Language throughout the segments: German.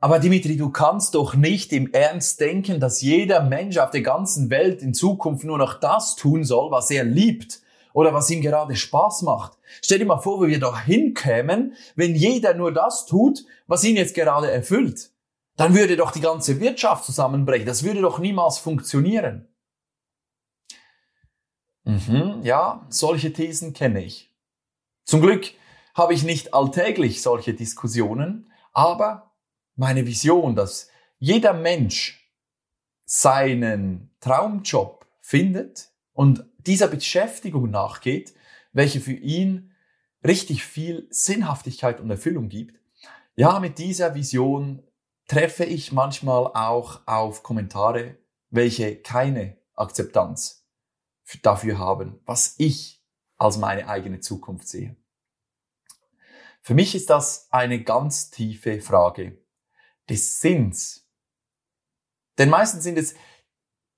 Aber Dimitri, du kannst doch nicht im Ernst denken, dass jeder Mensch auf der ganzen Welt in Zukunft nur noch das tun soll, was er liebt oder was ihm gerade Spaß macht. Stell dir mal vor, wo wir doch hinkämen, wenn jeder nur das tut, was ihn jetzt gerade erfüllt dann würde doch die ganze Wirtschaft zusammenbrechen. Das würde doch niemals funktionieren. Mhm, ja, solche Thesen kenne ich. Zum Glück habe ich nicht alltäglich solche Diskussionen, aber meine Vision, dass jeder Mensch seinen Traumjob findet und dieser Beschäftigung nachgeht, welche für ihn richtig viel Sinnhaftigkeit und Erfüllung gibt. Ja, mit dieser Vision treffe ich manchmal auch auf Kommentare, welche keine Akzeptanz dafür haben, was ich als meine eigene Zukunft sehe. Für mich ist das eine ganz tiefe Frage des Sinns. Denn meistens sind es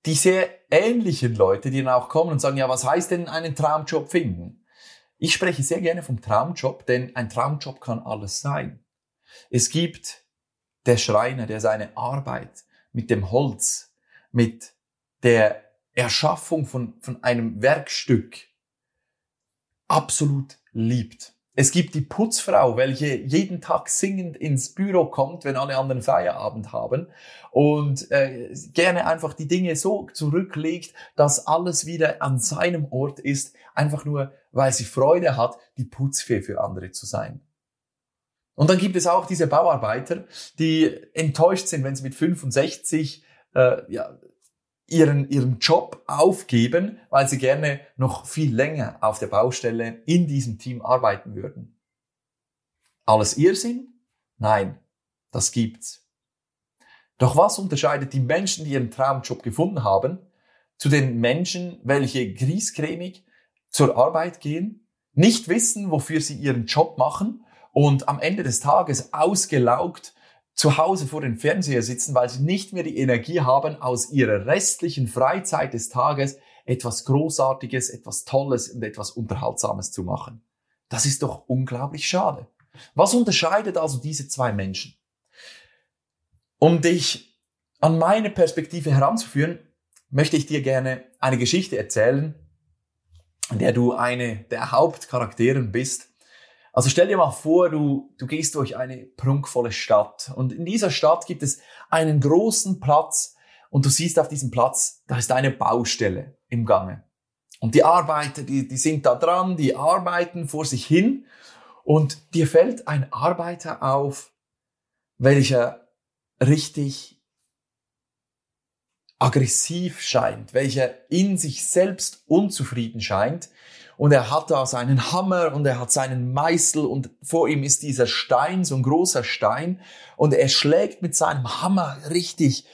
die sehr ähnlichen Leute, die dann auch kommen und sagen, ja, was heißt denn einen Traumjob finden? Ich spreche sehr gerne vom Traumjob, denn ein Traumjob kann alles sein. Es gibt der Schreiner, der seine Arbeit mit dem Holz, mit der Erschaffung von, von einem Werkstück absolut liebt. Es gibt die Putzfrau, welche jeden Tag singend ins Büro kommt, wenn alle anderen Feierabend haben und äh, gerne einfach die Dinge so zurücklegt, dass alles wieder an seinem Ort ist, einfach nur, weil sie Freude hat, die Putzfee für andere zu sein. Und dann gibt es auch diese Bauarbeiter, die enttäuscht sind, wenn sie mit 65 äh, ja, ihren, ihren Job aufgeben, weil sie gerne noch viel länger auf der Baustelle in diesem Team arbeiten würden. Alles Irrsinn? Nein, das gibt's. Doch was unterscheidet die Menschen, die ihren Traumjob gefunden haben, zu den Menschen, welche griescremig zur Arbeit gehen, nicht wissen, wofür sie ihren Job machen und am Ende des Tages ausgelaugt zu Hause vor dem Fernseher sitzen, weil sie nicht mehr die Energie haben, aus ihrer restlichen Freizeit des Tages etwas Großartiges, etwas Tolles und etwas Unterhaltsames zu machen. Das ist doch unglaublich schade. Was unterscheidet also diese zwei Menschen? Um dich an meine Perspektive heranzuführen, möchte ich dir gerne eine Geschichte erzählen, in der du eine der Hauptcharakteren bist also stell dir mal vor, du, du gehst durch eine prunkvolle Stadt und in dieser Stadt gibt es einen großen Platz und du siehst auf diesem Platz, da ist eine Baustelle im Gange. Und die Arbeiter, die, die sind da dran, die arbeiten vor sich hin und dir fällt ein Arbeiter auf, welcher richtig aggressiv scheint, welcher in sich selbst unzufrieden scheint und er hat da seinen Hammer und er hat seinen Meißel und vor ihm ist dieser Stein, so ein großer Stein und er schlägt mit seinem Hammer richtig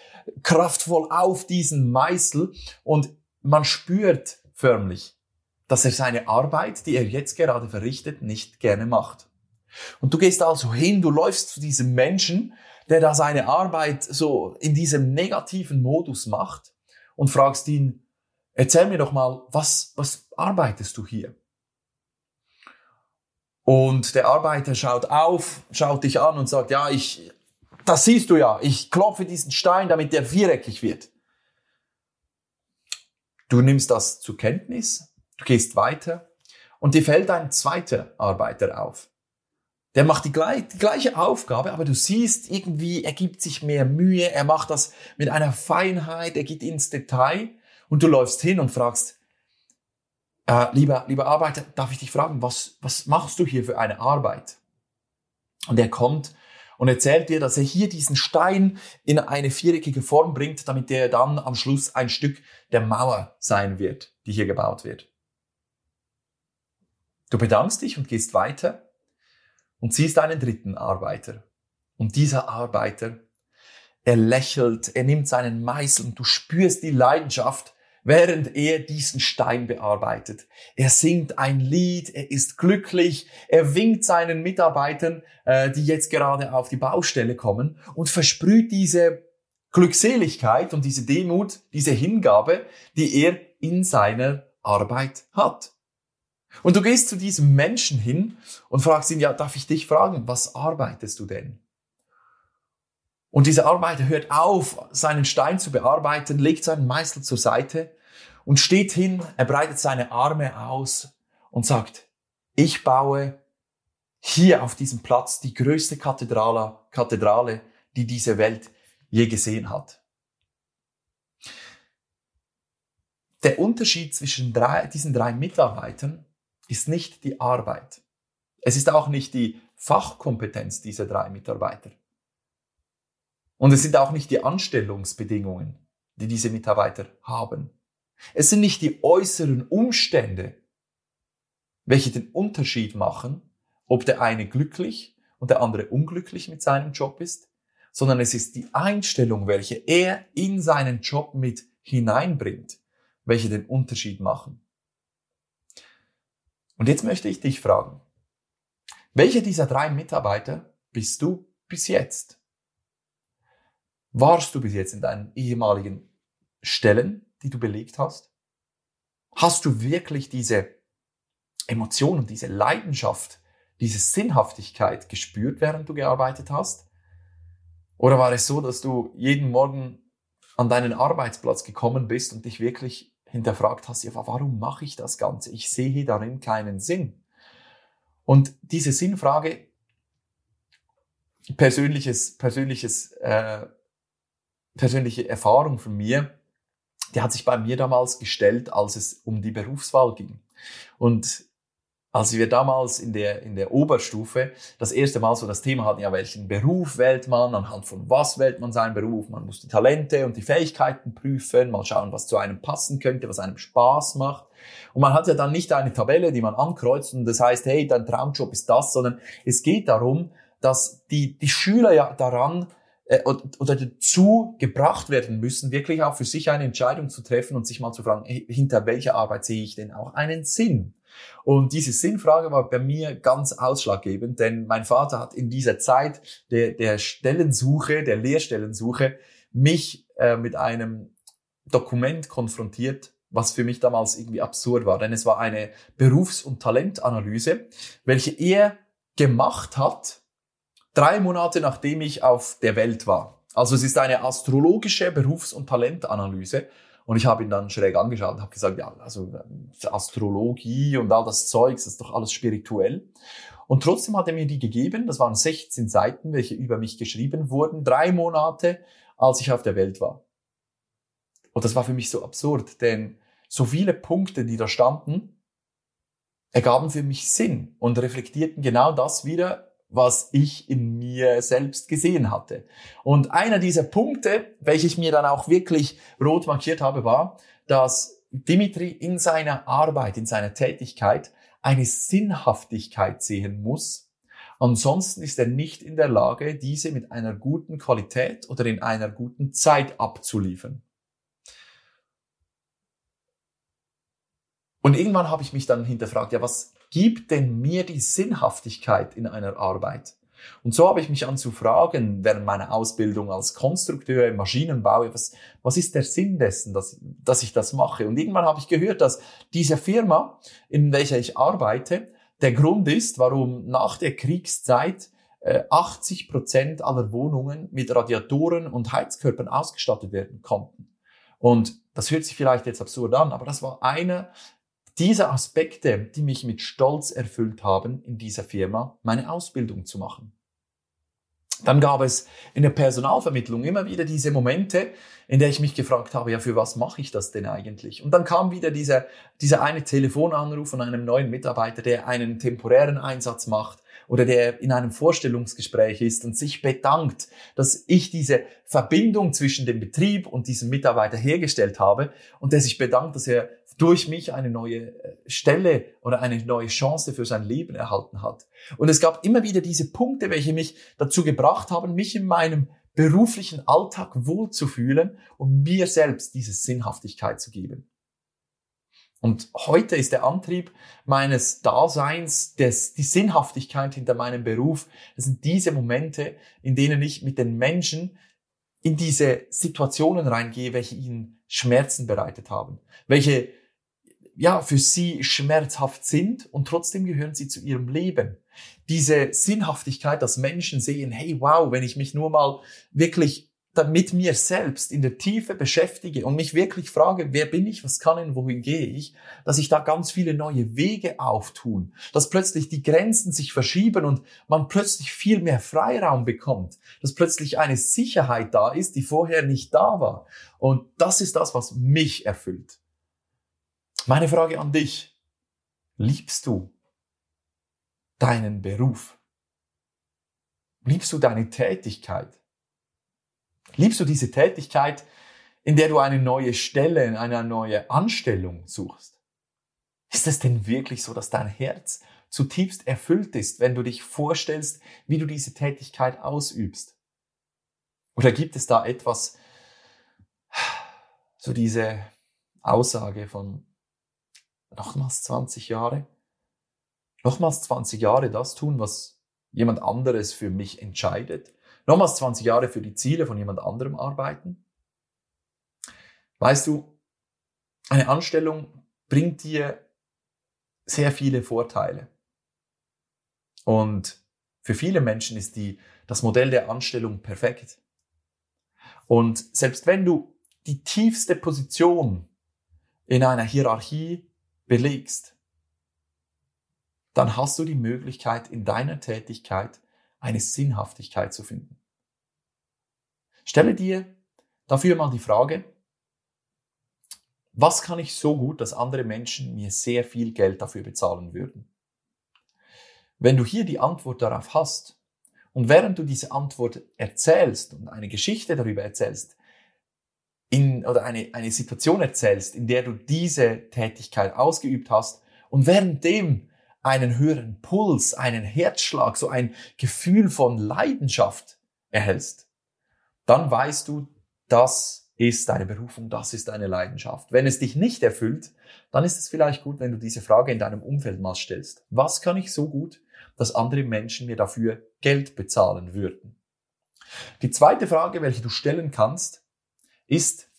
kraftvoll auf diesen Meißel und man spürt förmlich, dass er seine Arbeit, die er jetzt gerade verrichtet, nicht gerne macht. Und du gehst also hin, du läufst zu diesem Menschen, der da seine Arbeit so in diesem negativen Modus macht und fragst ihn, Erzähl mir doch mal, was, was arbeitest du hier? Und der Arbeiter schaut auf, schaut dich an und sagt, ja, ich, das siehst du ja, ich klopfe diesen Stein, damit der viereckig wird. Du nimmst das zur Kenntnis, du gehst weiter und dir fällt ein zweiter Arbeiter auf. Der macht die, gleich, die gleiche Aufgabe, aber du siehst irgendwie, er gibt sich mehr Mühe, er macht das mit einer Feinheit, er geht ins Detail und du läufst hin und fragst, äh, lieber, lieber Arbeiter, darf ich dich fragen, was, was machst du hier für eine Arbeit? Und er kommt und erzählt dir, dass er hier diesen Stein in eine viereckige Form bringt, damit der dann am Schluss ein Stück der Mauer sein wird, die hier gebaut wird. Du bedankst dich und gehst weiter und siehst einen dritten Arbeiter. Und dieser Arbeiter, er lächelt, er nimmt seinen Meißel und du spürst die Leidenschaft, während er diesen Stein bearbeitet. Er singt ein Lied, er ist glücklich, er winkt seinen Mitarbeitern, äh, die jetzt gerade auf die Baustelle kommen und versprüht diese Glückseligkeit und diese Demut, diese Hingabe, die er in seiner Arbeit hat. Und du gehst zu diesem Menschen hin und fragst ihn, ja, darf ich dich fragen, was arbeitest du denn? Und dieser Arbeiter hört auf, seinen Stein zu bearbeiten, legt seinen Meißel zur Seite und steht hin, er breitet seine Arme aus und sagt, ich baue hier auf diesem Platz die größte Kathedrale, Kathedrale, die diese Welt je gesehen hat. Der Unterschied zwischen drei, diesen drei Mitarbeitern ist nicht die Arbeit. Es ist auch nicht die Fachkompetenz dieser drei Mitarbeiter. Und es sind auch nicht die Anstellungsbedingungen, die diese Mitarbeiter haben. Es sind nicht die äußeren Umstände, welche den Unterschied machen, ob der eine glücklich und der andere unglücklich mit seinem Job ist, sondern es ist die Einstellung, welche er in seinen Job mit hineinbringt, welche den Unterschied machen. Und jetzt möchte ich dich fragen, welche dieser drei Mitarbeiter bist du bis jetzt? Warst du bis jetzt in deinen ehemaligen Stellen, die du belegt hast? Hast du wirklich diese Emotion und diese Leidenschaft, diese Sinnhaftigkeit gespürt, während du gearbeitet hast? Oder war es so, dass du jeden Morgen an deinen Arbeitsplatz gekommen bist und dich wirklich hinterfragt hast, ja, warum mache ich das Ganze? Ich sehe darin keinen Sinn. Und diese Sinnfrage, persönliches, persönliches, äh, persönliche Erfahrung von mir, die hat sich bei mir damals gestellt, als es um die Berufswahl ging. Und als wir damals in der, in der Oberstufe das erste Mal so das Thema hatten, ja, welchen Beruf wählt man, anhand von was wählt man seinen Beruf, man muss die Talente und die Fähigkeiten prüfen, mal schauen, was zu einem passen könnte, was einem Spaß macht. Und man hat ja dann nicht eine Tabelle, die man ankreuzt und das heißt, hey, dein Traumjob ist das, sondern es geht darum, dass die, die Schüler ja daran äh, oder dazu gebracht werden müssen, wirklich auch für sich eine Entscheidung zu treffen und sich mal zu fragen, hinter welcher Arbeit sehe ich denn auch einen Sinn? Und diese Sinnfrage war bei mir ganz ausschlaggebend, denn mein Vater hat in dieser Zeit der, der Stellensuche, der Lehrstellensuche, mich äh, mit einem Dokument konfrontiert, was für mich damals irgendwie absurd war, denn es war eine Berufs- und Talentanalyse, welche er gemacht hat, drei Monate nachdem ich auf der Welt war. Also es ist eine astrologische Berufs- und Talentanalyse und ich habe ihn dann schräg angeschaut und habe gesagt, ja, also äh, Astrologie und all das Zeugs, das ist doch alles spirituell. Und trotzdem hat er mir die gegeben. Das waren 16 Seiten, welche über mich geschrieben wurden. Drei Monate, als ich auf der Welt war. Und das war für mich so absurd, denn so viele Punkte, die da standen, ergaben für mich Sinn und reflektierten genau das wieder, was ich in mir selbst gesehen hatte. Und einer dieser Punkte, welche ich mir dann auch wirklich rot markiert habe, war, dass Dimitri in seiner Arbeit, in seiner Tätigkeit eine Sinnhaftigkeit sehen muss. Ansonsten ist er nicht in der Lage, diese mit einer guten Qualität oder in einer guten Zeit abzuliefern. Und irgendwann habe ich mich dann hinterfragt, ja, was gibt denn mir die Sinnhaftigkeit in einer Arbeit? Und so habe ich mich an zu fragen, während meiner Ausbildung als Konstrukteur im Maschinenbau, was, was ist der Sinn dessen, dass, dass ich das mache? Und irgendwann habe ich gehört, dass diese Firma, in welcher ich arbeite, der Grund ist, warum nach der Kriegszeit 80 äh, Prozent aller Wohnungen mit Radiatoren und Heizkörpern ausgestattet werden konnten. Und das hört sich vielleicht jetzt absurd an, aber das war einer diese Aspekte, die mich mit Stolz erfüllt haben, in dieser Firma meine Ausbildung zu machen. Dann gab es in der Personalvermittlung immer wieder diese Momente, in der ich mich gefragt habe, ja, für was mache ich das denn eigentlich? Und dann kam wieder dieser, dieser eine Telefonanruf von einem neuen Mitarbeiter, der einen temporären Einsatz macht oder der in einem Vorstellungsgespräch ist und sich bedankt, dass ich diese Verbindung zwischen dem Betrieb und diesem Mitarbeiter hergestellt habe und der sich bedankt, dass er durch mich eine neue äh, Stelle oder eine neue Chance für sein Leben erhalten hat. Und es gab immer wieder diese Punkte, welche mich dazu gebracht haben, mich in meinem beruflichen Alltag wohlzufühlen und mir selbst diese Sinnhaftigkeit zu geben. Und heute ist der Antrieb meines Daseins, des, die Sinnhaftigkeit hinter meinem Beruf, das sind diese Momente, in denen ich mit den Menschen in diese Situationen reingehe, welche ihnen Schmerzen bereitet haben, welche ja für sie schmerzhaft sind und trotzdem gehören sie zu ihrem Leben. Diese Sinnhaftigkeit, dass Menschen sehen, hey wow, wenn ich mich nur mal wirklich mit mir selbst in der Tiefe beschäftige und mich wirklich frage, wer bin ich, was kann ich, wohin gehe ich, dass sich da ganz viele neue Wege auftun, dass plötzlich die Grenzen sich verschieben und man plötzlich viel mehr Freiraum bekommt, dass plötzlich eine Sicherheit da ist, die vorher nicht da war. Und das ist das, was mich erfüllt. Meine Frage an dich, liebst du deinen Beruf? Liebst du deine Tätigkeit? Liebst du diese Tätigkeit, in der du eine neue Stelle, eine neue Anstellung suchst? Ist es denn wirklich so, dass dein Herz zutiefst erfüllt ist, wenn du dich vorstellst, wie du diese Tätigkeit ausübst? Oder gibt es da etwas, so diese Aussage von nochmals 20 Jahre? Nochmals 20 Jahre das tun, was jemand anderes für mich entscheidet? nochmals 20 Jahre für die Ziele von jemand anderem arbeiten? Weißt du, eine Anstellung bringt dir sehr viele Vorteile. Und für viele Menschen ist die, das Modell der Anstellung perfekt. Und selbst wenn du die tiefste Position in einer Hierarchie belegst, dann hast du die Möglichkeit, in deiner Tätigkeit eine Sinnhaftigkeit zu finden. Stelle dir dafür mal die Frage, was kann ich so gut, dass andere Menschen mir sehr viel Geld dafür bezahlen würden? Wenn du hier die Antwort darauf hast und während du diese Antwort erzählst und eine Geschichte darüber erzählst, in, oder eine, eine Situation erzählst, in der du diese Tätigkeit ausgeübt hast und währenddem einen höheren Puls, einen Herzschlag, so ein Gefühl von Leidenschaft erhältst, dann weißt du, das ist deine Berufung, das ist deine Leidenschaft. Wenn es dich nicht erfüllt, dann ist es vielleicht gut, wenn du diese Frage in deinem Umfeld mal stellst. Was kann ich so gut, dass andere Menschen mir dafür Geld bezahlen würden? Die zweite Frage, welche du stellen kannst, ist,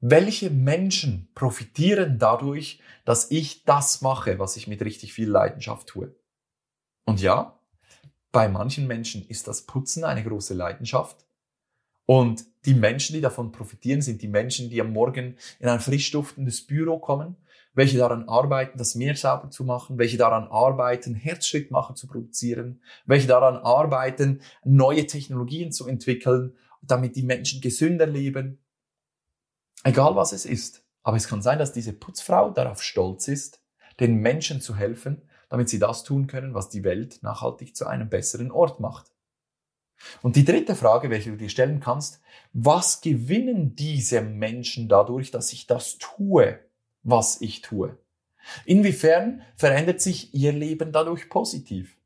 welche Menschen profitieren dadurch, dass ich das mache, was ich mit richtig viel Leidenschaft tue? Und ja, bei manchen Menschen ist das Putzen eine große Leidenschaft. Und die Menschen, die davon profitieren, sind die Menschen, die am Morgen in ein frisch duftendes Büro kommen, welche daran arbeiten, das Meer sauber zu machen, welche daran arbeiten, Herzschrittmacher zu produzieren, welche daran arbeiten, neue Technologien zu entwickeln, damit die Menschen gesünder leben, Egal was es ist. Aber es kann sein, dass diese Putzfrau darauf stolz ist, den Menschen zu helfen, damit sie das tun können, was die Welt nachhaltig zu einem besseren Ort macht. Und die dritte Frage, welche du dir stellen kannst, was gewinnen diese Menschen dadurch, dass ich das tue, was ich tue? Inwiefern verändert sich ihr Leben dadurch positiv?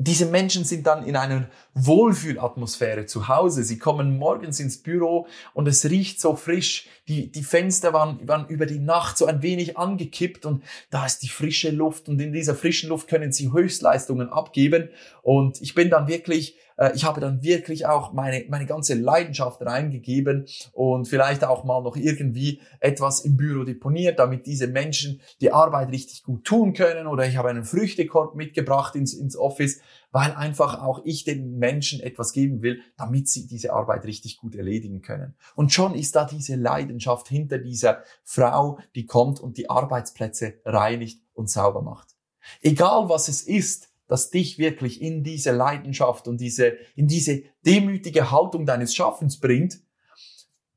Diese Menschen sind dann in einer Wohlfühlatmosphäre zu Hause. Sie kommen morgens ins Büro und es riecht so frisch. Die, die Fenster waren, waren über die Nacht so ein wenig angekippt und da ist die frische Luft und in dieser frischen Luft können sie Höchstleistungen abgeben. Und ich bin dann wirklich äh, ich habe dann wirklich auch meine, meine ganze Leidenschaft reingegeben und vielleicht auch mal noch irgendwie etwas im Büro deponiert, damit diese Menschen die Arbeit richtig gut tun können oder ich habe einen Früchtekorb mitgebracht ins, ins Office, weil einfach auch ich den Menschen etwas geben will, damit sie diese Arbeit richtig gut erledigen können. Und schon ist da diese Leidenschaft hinter dieser Frau, die kommt und die Arbeitsplätze reinigt und sauber macht. Egal was es ist, das dich wirklich in diese Leidenschaft und diese, in diese demütige Haltung deines Schaffens bringt,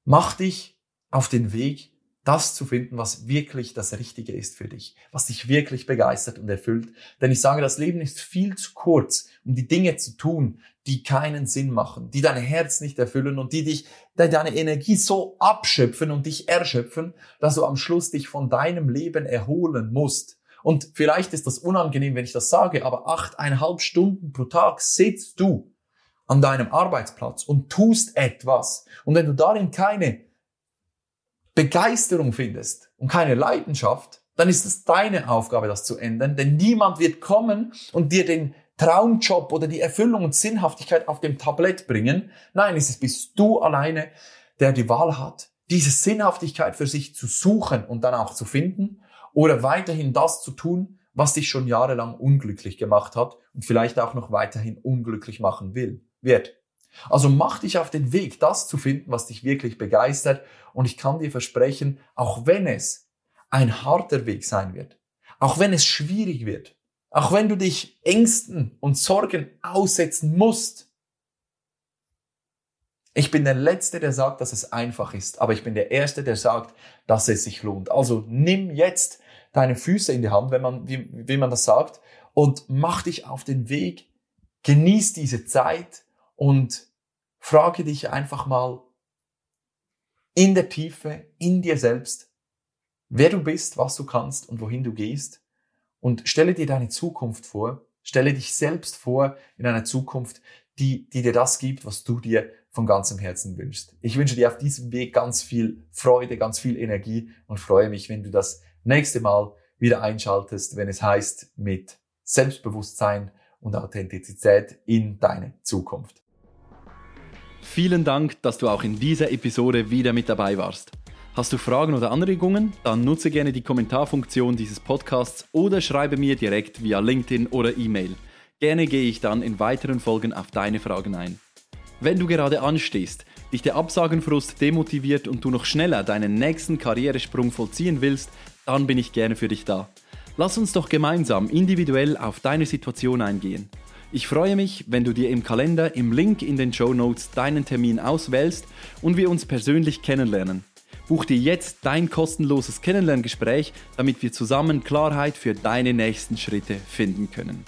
mach dich auf den Weg, das zu finden, was wirklich das Richtige ist für dich, was dich wirklich begeistert und erfüllt. Denn ich sage, das Leben ist viel zu kurz, um die Dinge zu tun, die keinen Sinn machen, die dein Herz nicht erfüllen und die dich, deine Energie so abschöpfen und dich erschöpfen, dass du am Schluss dich von deinem Leben erholen musst. Und vielleicht ist das unangenehm, wenn ich das sage, aber achteinhalb Stunden pro Tag sitzt du an deinem Arbeitsplatz und tust etwas. Und wenn du darin keine Begeisterung findest und keine Leidenschaft, dann ist es deine Aufgabe, das zu ändern, denn niemand wird kommen und dir den Traumjob oder die Erfüllung und Sinnhaftigkeit auf dem Tablett bringen. Nein, es bist du alleine, der die Wahl hat, diese Sinnhaftigkeit für sich zu suchen und dann auch zu finden oder weiterhin das zu tun, was dich schon jahrelang unglücklich gemacht hat und vielleicht auch noch weiterhin unglücklich machen will, wird. Also mach dich auf den Weg, das zu finden, was dich wirklich begeistert. Und ich kann dir versprechen, auch wenn es ein harter Weg sein wird, auch wenn es schwierig wird, auch wenn du dich Ängsten und Sorgen aussetzen musst, ich bin der Letzte, der sagt, dass es einfach ist, aber ich bin der Erste, der sagt, dass es sich lohnt. Also nimm jetzt deine Füße in die Hand, wenn man, wie, wie man das sagt, und mach dich auf den Weg, genieß diese Zeit und frage dich einfach mal in der Tiefe, in dir selbst, wer du bist, was du kannst und wohin du gehst. Und stelle dir deine Zukunft vor, stelle dich selbst vor in einer Zukunft, die, die dir das gibt, was du dir von ganzem Herzen wünschst. Ich wünsche dir auf diesem Weg ganz viel Freude, ganz viel Energie und freue mich, wenn du das nächste Mal wieder einschaltest, wenn es heißt mit Selbstbewusstsein und Authentizität in deine Zukunft. Vielen Dank, dass du auch in dieser Episode wieder mit dabei warst. Hast du Fragen oder Anregungen? Dann nutze gerne die Kommentarfunktion dieses Podcasts oder schreibe mir direkt via LinkedIn oder E-Mail. Gerne gehe ich dann in weiteren Folgen auf deine Fragen ein. Wenn du gerade anstehst, dich der Absagenfrust demotiviert und du noch schneller deinen nächsten Karrieresprung vollziehen willst, dann bin ich gerne für dich da. Lass uns doch gemeinsam individuell auf deine Situation eingehen. Ich freue mich, wenn du dir im Kalender im Link in den Show Notes deinen Termin auswählst und wir uns persönlich kennenlernen. Buch dir jetzt dein kostenloses Kennenlerngespräch, damit wir zusammen Klarheit für deine nächsten Schritte finden können.